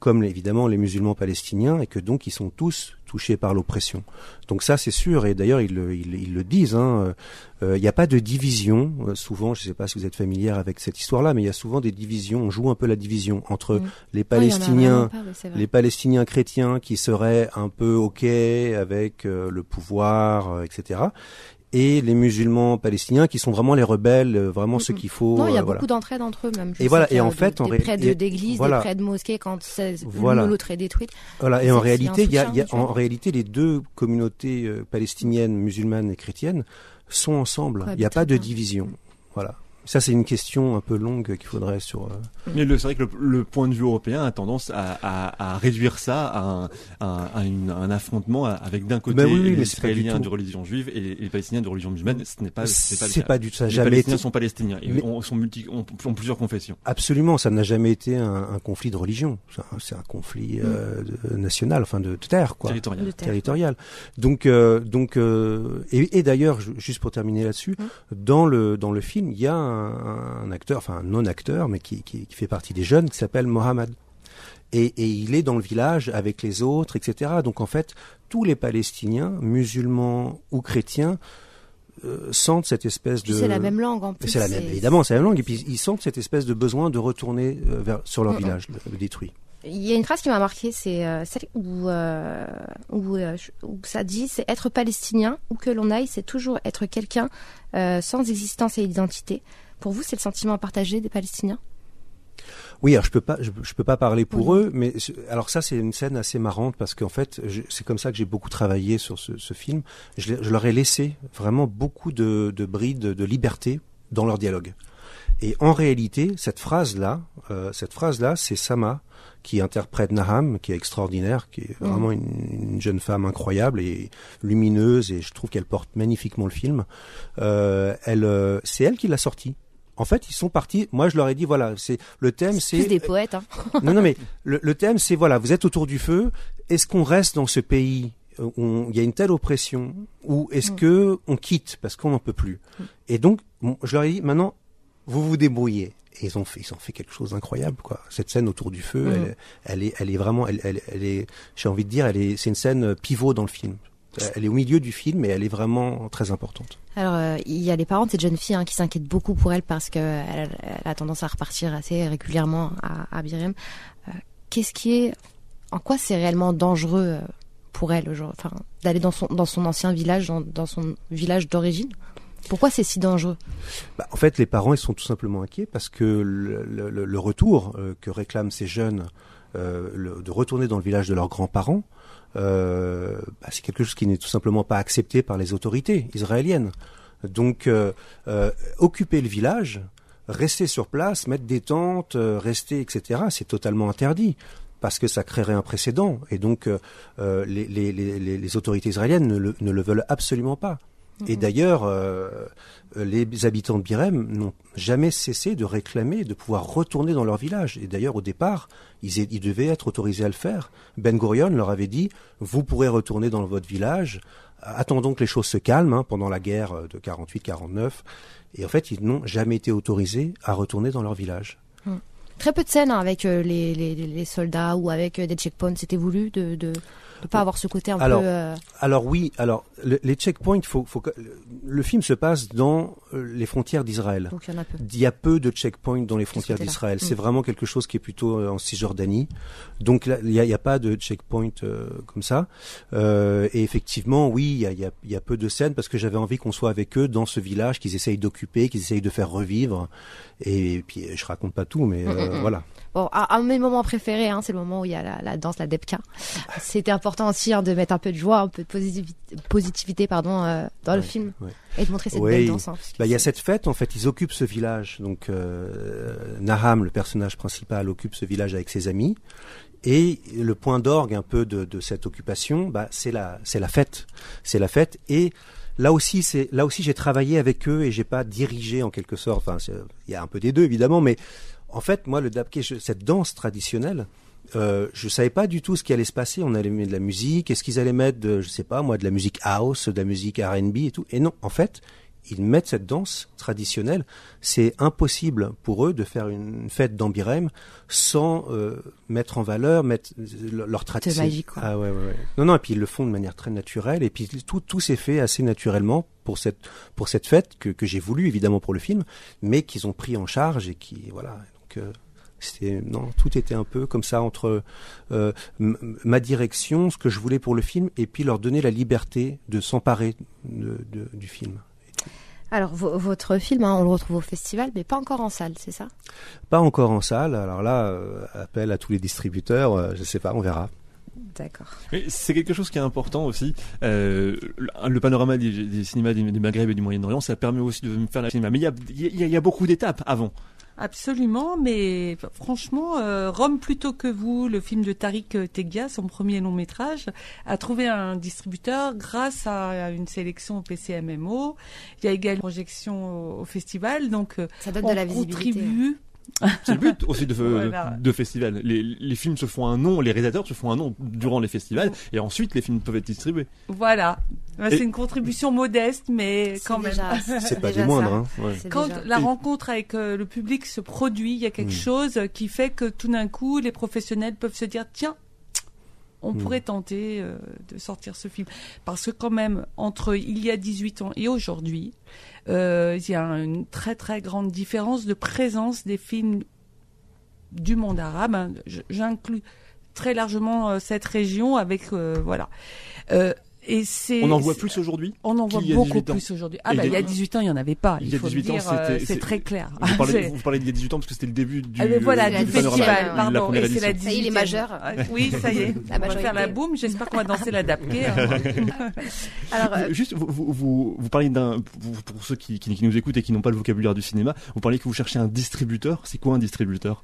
comme évidemment les musulmans palestiniens, et que donc ils sont tous touchés par l'oppression. Donc ça c'est sûr, et d'ailleurs ils, ils, ils, le disent, il hein, n'y euh, a pas de division, euh, souvent, je ne sais pas si vous êtes familière avec cette histoire-là, mais il y a souvent des divisions, on joue un peu la division entre mmh. les Palestiniens, ah, pas, oui, les Palestiniens chrétiens qui seraient un peu OK avec euh, le pouvoir, etc., et les musulmans palestiniens qui sont vraiment les rebelles, vraiment mm -hmm. ceux qu'il faut. Non, il y a euh, beaucoup voilà. d'entraide entre eux même. Je et voilà, et en fait, des, en des près d'églises, voilà. des près de mosquées quand voilà. l'autre est détruite. Voilà, et en réalité, il y a, y a en réalité les deux communautés euh, palestiniennes, musulmanes et chrétiennes sont ensemble. Il n'y a pas de division. Voilà. Ça, c'est une question un peu longue qu'il faudrait sur. Euh... Mais c'est vrai que le, le, point de vue européen a tendance à, à, à réduire ça à un, à une, un affrontement avec d'un côté oui, oui, les Israéliens de religion juive et les Palestiniens de religion musulmane. Ce n'est pas, c'est pas, pas, du tout ça. Les jamais Palestiniens été... sont palestiniens et mais... ont, sont multi, ont, ont, plusieurs confessions. Absolument, ça n'a jamais été un, un, conflit de religion. C'est un, conflit euh, de, national, enfin de, de terre, quoi. Territorial. De terre. Territorial. Donc, euh, donc, euh, et, et d'ailleurs, juste pour terminer là-dessus, mmh. dans le dans le film, il y a un, un acteur, enfin un non-acteur, mais qui, qui, qui, fait partie des jeunes, qui s'appelle Mohamed. Et, et, il est dans le village avec les autres, etc. Donc en fait, tous les Palestiniens, musulmans ou chrétiens, euh, sentent cette espèce de. C'est la même langue en plus. C'est la même, évidemment, c'est la même langue. Et puis ils sentent cette espèce de besoin de retourner euh, vers, sur leur mmh. village le, le détruit. Il y a une phrase qui m'a marqué, c'est euh, celle où, euh, où, euh, où, ça dit c'est être palestinien, où que l'on aille, c'est toujours être quelqu'un sans existence et identité. Pour vous, c'est le sentiment partagé des Palestiniens? Oui, alors je peux pas, je, je peux pas parler pour oui. eux, mais alors ça c'est une scène assez marrante parce qu'en fait c'est comme ça que j'ai beaucoup travaillé sur ce, ce film. Je, je, leur ai laissé vraiment beaucoup de, de brides de liberté dans leur dialogue. Et en réalité, cette phrase-là, euh, cette phrase-là, c'est Sama qui interprète Naham, qui est extraordinaire, qui est vraiment une, une jeune femme incroyable et lumineuse, et je trouve qu'elle porte magnifiquement le film. Euh, elle, euh, c'est elle qui l'a sorti. En fait, ils sont partis. Moi, je leur ai dit voilà, c'est le thème, c'est des poètes. Hein. non, non, mais le, le thème, c'est voilà, vous êtes autour du feu. Est-ce qu'on reste dans ce pays où il y a une telle oppression, ou est-ce Mm. que on quitte parce qu'on n'en peut plus Et donc, je leur ai dit maintenant, vous vous débrouillez. Et ils ont fait, ils ont fait quelque chose d'incroyable, quoi. Cette scène autour du feu, Mm. elle, elle est, elle est vraiment, elle, elle, elle est, j'ai envie de dire, elle est, c'est une scène pivot dans le film. Elle est au milieu du film et elle est vraiment très importante. Alors, euh, il y a les parents de cette jeune fille hein, qui s'inquiètent beaucoup pour elle parce qu'elle elle a tendance à repartir assez régulièrement à, à Birim. Euh, Qu'est-ce qui est, en quoi c'est réellement dangereux euh, pour elle, enfin, d'aller dans son dans son ancien village, dans, dans son village d'origine? Pourquoi c'est si dangereux? Bah, en fait, les parents, ils sont tout simplement inquiets parce que le, le- le- le retour euh, que réclament ces jeunes euh, le- de retourner dans le village de leurs grands-parents, euh, bah, c'est quelque chose qui n'est tout simplement pas accepté par les autorités israéliennes. Donc, euh, euh, occuper le village, rester sur place, mettre des tentes, rester, etc., c'est totalement interdit parce que ça créerait un précédent. Et donc, les, autorités israéliennes ne le veulent absolument pas. Et d'ailleurs, euh, les habitants de Birem n'ont jamais cessé de réclamer de pouvoir retourner dans leur village. Et d'ailleurs, au départ, ils, devaient être autorisés à le faire. Ben Gurion leur avait dit, vous pourrez retourner dans votre village. Attendons que les choses se calment hein, pendant la guerre de 48-49. Et en fait, ils n'ont jamais été autorisés à retourner dans leur village. Très peu de scènes hein, avec euh, les, les, les soldats ou avec euh, des checkpoints. C'était voulu de de pas avoir ce côté un alors, peu. euh, alors oui, alors le- les checkpoints, faut, faut que, le, film se passe dans euh, les frontières d'Israël. Donc il y en a peu. Il y a peu de checkpoints dans les frontières d'Israël. C'est vraiment quelque chose qui est plutôt euh, en Cisjordanie. Donc là, il n'y a, pas de checkpoint euh, comme ça. Euh, et effectivement, oui, il y a, il y, a, il y a peu de scènes parce que j'avais envie qu'on soit avec eux dans ce village qu'ils essayent d'occuper, qu'ils essayent de faire revivre. Et, puis je raconte pas tout, mais euh, Mm, mm, mm. voilà. Bon, un, un de mes moments préférés, hein, c'est le moment où il y a la, la danse, la debka. C'était important aussi hein, de mettre un peu de joie, un peu de positivité, positivité pardon, euh, dans le Ouais, film ouais. et de montrer cette Oui. belle danse. hein, Bah, il y a cette fête, en fait, ils occupent ce village. Donc, euh, Naham, le personnage principal, occupe ce village avec ses amis. Et le point d'orgue un peu de, de cette occupation, bah, c'est la, c'est la fête. C'est la fête. Et là aussi, c'est, là aussi, j'ai travaillé avec eux et j'ai pas dirigé en quelque sorte. Enfin, il y a un peu des deux évidemment, mais en fait, moi, le dabke, je- cette danse traditionnelle, euh, je savais pas du tout ce qui allait se passer. On allait mettre de la musique. Est-ce qu'ils allaient mettre, de, je sais pas, moi, de la musique house, de la musique R&B et tout? Et non, en fait, ils mettent cette danse traditionnelle. C'est impossible pour eux de faire une fête d'Ambirem sans euh, mettre en valeur, mettre euh, leur tradition. magique, quoi. Ah ouais, ouais, ouais. Non, non. Et puis ils le font de manière très naturelle. Et puis tout, tout s'est fait assez naturellement pour cette pour cette fête que, que j'ai voulu évidemment pour le film, mais qu'ils ont pris en charge et qui voilà. Donc euh, c'était non, tout était un peu comme ça entre euh, ma direction, ce que je voulais pour le film, et puis leur donner la liberté de s'emparer de- de- du film. Alors vo- votre film, hein, on le retrouve au festival, mais pas encore en salle, c'est ça? Pas encore en salle. Alors là, euh, appel à tous les distributeurs. euh, je sais pas, on verra. D'accord. Mais c'est quelque chose qui est important aussi. Euh, le, panorama des, des cinémas du, du Maghreb et du Moyen-Orient, ça permet aussi de faire la cinéma. Mais il y a, il y a- il y a beaucoup d'étapes avant. Absolument, mais franchement, euh, Rome plutôt que vous, le film de Tariq Tegia, son premier long métrage, a trouvé un distributeur grâce à une sélection au PCMMO. Il y a également une projection au, au festival, donc euh, Ça donne on de la visibilité. contribue. C'est le but aussi de, [laughs] Voilà. de festivals. Les, les films se font un nom, les réalisateurs se font un nom durant les festivals, et ensuite les films peuvent être distribués. Voilà, Et- c'est une contribution modeste, mais quand même. [laughs] C'est pas moindres. ça. Hein. Ouais. Quand déjà- la Et- rencontre avec euh, le public se produit, il y a quelque Mm. chose qui fait que tout d'un coup, les professionnels peuvent se dire tiens, on Mm. pourrait tenter euh, de sortir ce film. Parce que quand même, entre il y a 18 ans et aujourd'hui, euh, il y a une très très grande différence de présence des films du monde arabe. hein. J'inclus très largement euh, cette région avec euh, voilà. Et c'est. On en voit plus aujourd'hui On en voit beaucoup 18 plus aujourd'hui. Ah bah il y a- y a 18 ans, il y en avait pas. Il Il, y a faut 18 le ans, dire, euh, c'était- c'est très clair. Vous parlez, C'est- vous parlez d'il y a 18 ans parce que c'était le début du, Ah, mais voilà, du festival, pardon. Et c'est la édition. Ça y est, il est 18e. majeur. Ah, [laughs] Oui, ça y est. La On va faire la boum. J'espère qu'on va danser la dabke. hein. [laughs] Alors, euh, Juste, vous, vous, vous, vous parlez d'un, pour, pour ceux qui, qui, qui nous écoutent et qui n'ont pas le vocabulaire du cinéma, vous parlez que vous cherchez un distributeur. C'est quoi un distributeur?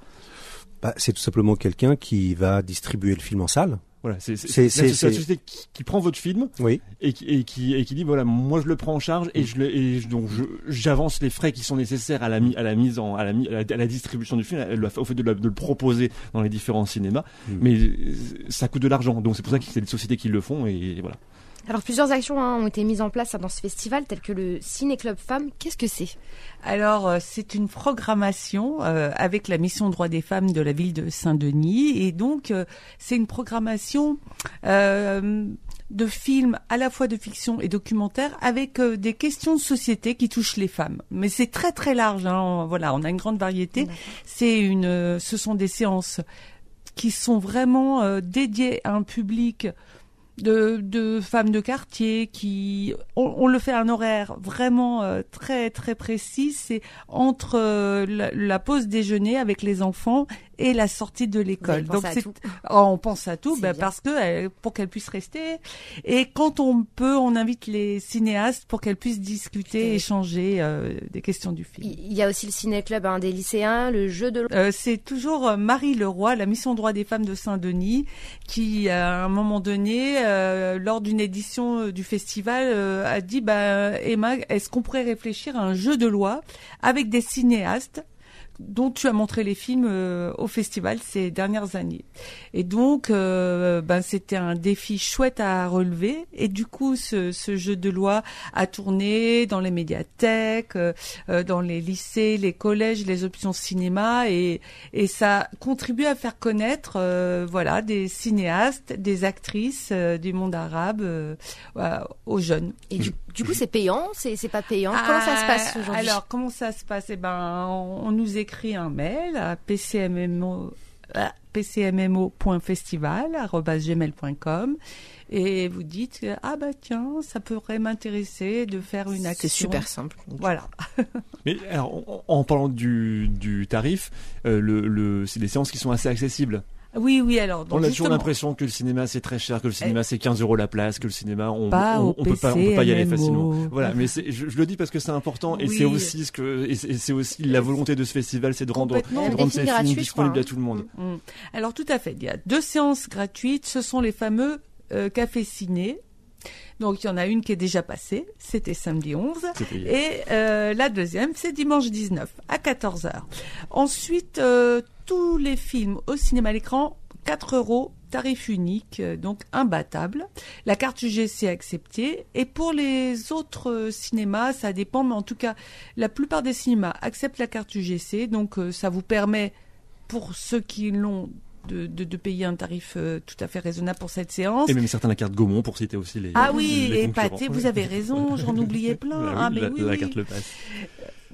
Bah, c'est tout simplement quelqu'un qui va distribuer le film en salle. Voilà, c'est la, société qui, qui prend votre film Oui. et qui, et qui et qui dit voilà moi je le prends en charge et je le, et donc j'avance les frais qui sont nécessaires à la à la mise en à la, à la, distribution du film au fait de, le- de le proposer dans les différents cinémas. Mais euh, ça coûte de l'argent. Donc c'est pour ça que c'est des sociétés qui le font et voilà alors plusieurs actions hein, ont été mises en place hein, dans ce festival, telles que le Ciné Club Femmes. Qu'est-ce que c'est? Alors, euh, c'est une programmation euh, avec la mission droits des femmes de la ville de Saint-Denis. Et donc, euh, c'est une programmation euh, de films à la fois de fiction et documentaire avec euh, des questions de société qui touchent les femmes. Mais c'est très très large. Hein. Voilà, on a une grande variété. C'est une, euh, ce sont des séances qui sont vraiment euh, dédiées à un public de, de femmes de quartier qui on, on le fait à un horaire vraiment euh, très très précis. C'est entre euh, la, la pause déjeuner avec les enfants et la sortie de l'école. À c'est. Oh, on pense à tout ben, parce que euh, pour qu'elles puissent rester et quand on peut on invite les cinéastes pour qu'elles puissent discuter échanger euh, des questions du film. Il y a aussi le Ciné Club hein, des lycéens, le jeu de euh, c'est toujours euh, Marie Leroy, la mission droit des femmes de Saint-Denis, qui à un moment donné, euh, lors d'une édition euh, du festival, euh, a dit bah, Emma, est-ce qu'on pourrait réfléchir à un jeu de loi avec des cinéastes dont tu as montré les films euh, au festival ces dernières années. Et donc, euh, ben, c'était un défi chouette à relever. Et du coup, ce, ce jeu de loi a tourné dans les médiathèques, euh, euh, dans les lycées, les collèges, les options cinéma, et, et ça contribue à faire connaître, euh, voilà, des cinéastes, des actrices euh, du monde arabe aux jeunes. Et du, du coup, c'est payant, c'est c'est pas payant. Comment ça se passe Ah, aujourd'hui? Alors, comment ça se passe? Eh ben, on, on nous écrit un mail à pcmmo pcmmo.festival@gmail.com et vous dites ah bah tiens ça pourrait m'intéresser de faire une action. C'est super simple. Voilà. [laughs] mais alors en, en parlant du, du tarif euh, le, le c'est des séances qui sont assez accessibles Oui oui alors donc on a toujours l'impression que le cinéma c'est très cher, que le cinéma c'est 15 euros la place, que le cinéma on, Pas on, peut pas, on peut pas y aller facilement. Voilà, mais je, je le dis parce que c'est important et Oui. c'est aussi ce que et c'est et c'est aussi la volonté de ce festival, c'est de rendre, de rendre ces films gratuits, disponibles à tout le monde. Mm. Alors tout à fait, il y a deux séances gratuites, ce sont les fameux euh, cafés ciné. Donc il y en a une qui est déjà passée, c'était samedi 11. C'était hier. Et euh, la deuxième, c'est dimanche 19 à 14h. Ensuite, euh, tous les films au cinéma à l'écran, 4 euros, tarif unique, euh, donc imbattable. La carte UGC acceptée. Et pour les autres cinémas, ça dépend, mais en tout cas, la plupart des cinémas acceptent la carte UGC. Donc ça vous permet, pour ceux qui l'ont, de, de, de payer un tarif euh, tout à fait raisonnable pour cette séance. Et même certains la carte Gaumont pour citer aussi les Ah oui, les et pâté, vous avez raison, j'en [laughs] oubliais plein. Bah oui, ah, mais la, oui, la oui. carte le passe.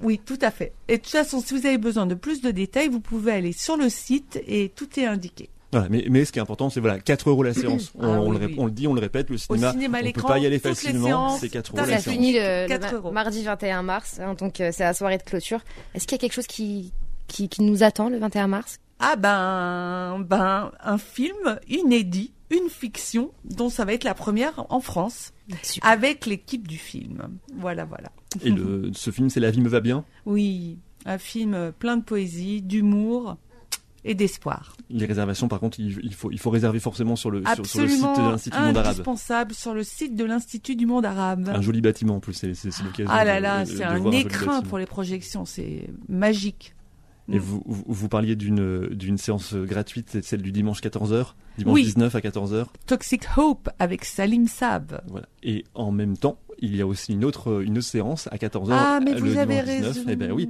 Oui, tout à fait. Et de toute façon, si vous avez besoin de plus de détails, vous pouvez aller sur le site et tout est indiqué. Voilà, mais, mais ce qui est important, c'est voilà, 4 euros la [coughs] séance. On, Ah on oui, le, oui. on le dit, on le répète, le cinéma, cinéma à on peut l'écran, pas y aller facilement, c'est 4 t'as euros la Ça séance. finit le, le 4 ma- euros. mardi 21 mars, hein, donc euh, c'est la soirée de clôture. Est-ce qu'il y a quelque chose qui, qui, qui nous attend le 21 mars? Ah ben, ben, un film inédit, une fiction, dont ça va être la première en France, Super. avec l'équipe du film. Voilà, voilà. Et le, ce film, c'est La vie me va bien? Oui, un film plein de poésie, d'humour et d'espoir. Les réservations, par contre, il, faut, il faut réserver forcément sur le, sur, sur le site de l'Institut du monde arabe. indispensable sur le site de l'Institut du monde arabe. Un joli bâtiment en plus, c'est l'occasion. Ah là là, c'est un joli écrin pour les projections, c'est magique. Et vous, vous, vous parliez d'une d'une séance gratuite, c'est celle du dimanche 14h, dimanche Oui. 19 à 14h. Toxic Hope avec Salim Saab. Voilà. Et en même temps, il y a aussi une autre, une autre séance à 14h. Ah, mais le vous avez dimanche 19. raison. Eh ben oui.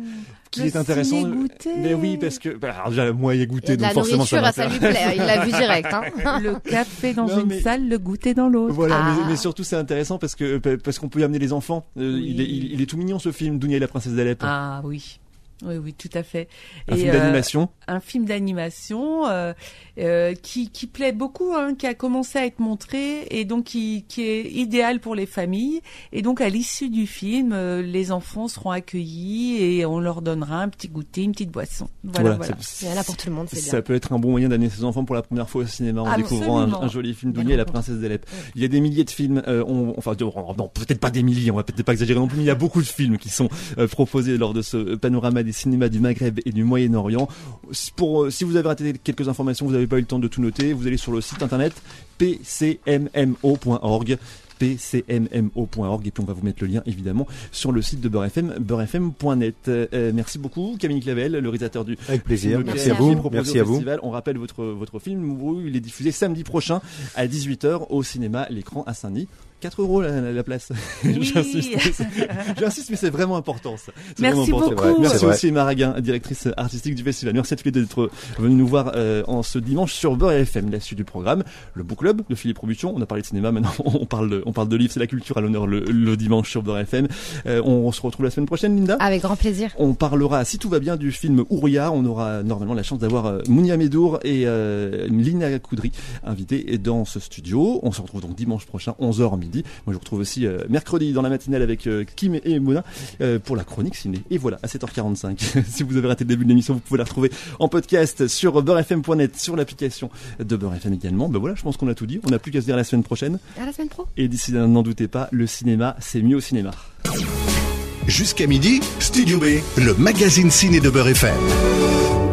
Qui Le est intéressant. ciné-goûter. Mais oui, parce que, bah, alors déjà, moi, y a Il y goûté, donc la forcément, ça nourriture, ça lui plaît, il l'a vu direct. Hein. [laughs] Le café dans Non, une mais- salle, le goûter dans l'autre. Voilà, Ah. mais, mais surtout c'est intéressant parce que parce qu'on peut y amener les enfants. Euh, Oui. il, est, il, il est tout mignon ce film, Dounia et la princesse d'Alep. Ah oui. Oui, oui, tout à fait. Un film d'animation Un film d'animation euh, euh, qui, qui plaît beaucoup, hein, qui a commencé à être montré et donc qui, qui est idéal pour les familles. Et donc à l'issue du film, euh, les enfants seront accueillis et on leur donnera un petit goûter, une petite boisson. Voilà, voilà. C'est là pour tout le monde, bien. Ça peut être un bon moyen d'amener ses enfants pour la première fois au cinéma en découvrant un, un, joli film Dounia et la princesse d'Alep. Il y a des milliers de films, euh, on, enfin non, peut-être pas des milliers, on va peut-être pas exagérer non plus, mais il y a beaucoup de films qui sont euh, proposés lors de ce panorama des cinémas du Maghreb et du Moyen-Orient. Pour, si vous avez raté quelques informations, vous n'avez pas eu le temps de tout noter, vous allez sur le site internet pcmmo.org pcmmo.org et puis on va vous mettre le lien évidemment sur le site de Beurre FM, beurrefm.net. Euh, merci beaucoup Camille Clavel, le réalisateur du Avec plaisir. Merci à vous. Merci à vous. On rappelle votre votre film, il est diffusé samedi prochain à 18h au cinéma L'écran à Saint-Denis. 4 euros la, la place. [laughs] Oui. [laughs] J'insiste, mais c'est vraiment important ça. Merci vraiment important. beaucoup. Merci aussi Maraguin, directrice artistique du festival. Merci à tous les deux d'être venus nous voir euh, en ce dimanche sur Beurre FM, la suite du programme. Le Book Club de Philippe Production. On a parlé de cinéma, maintenant [laughs] on parle de, on parle de livres. C'est la culture à l'honneur le, le, dimanche sur Beurre FM. Euh, on, se retrouve la semaine prochaine, Linda? Avec grand plaisir. On parlera, si tout va bien, du film Ouria. On aura normalement la chance d'avoir euh, Mounia Medour et euh, Lina Coudry invités dans ce studio. On se retrouve donc dimanche prochain, 11h midi. Moi je vous retrouve aussi euh, mercredi dans la matinale avec euh, Kim et Mona euh, pour la chronique ciné. Et voilà, à 7h45. [laughs] si vous avez raté le début de l'émission, vous pouvez la retrouver en podcast sur beurrefm.net, sur l'application de Beurre FM également. Ben voilà, je pense qu'on a tout dit. On n'a plus qu'à se dire la semaine prochaine. À la semaine pro. Et d'ici là, n'en doutez pas, le cinéma, c'est mieux au cinéma. Jusqu'à midi, Studio B, le magazine ciné de Beurre FM.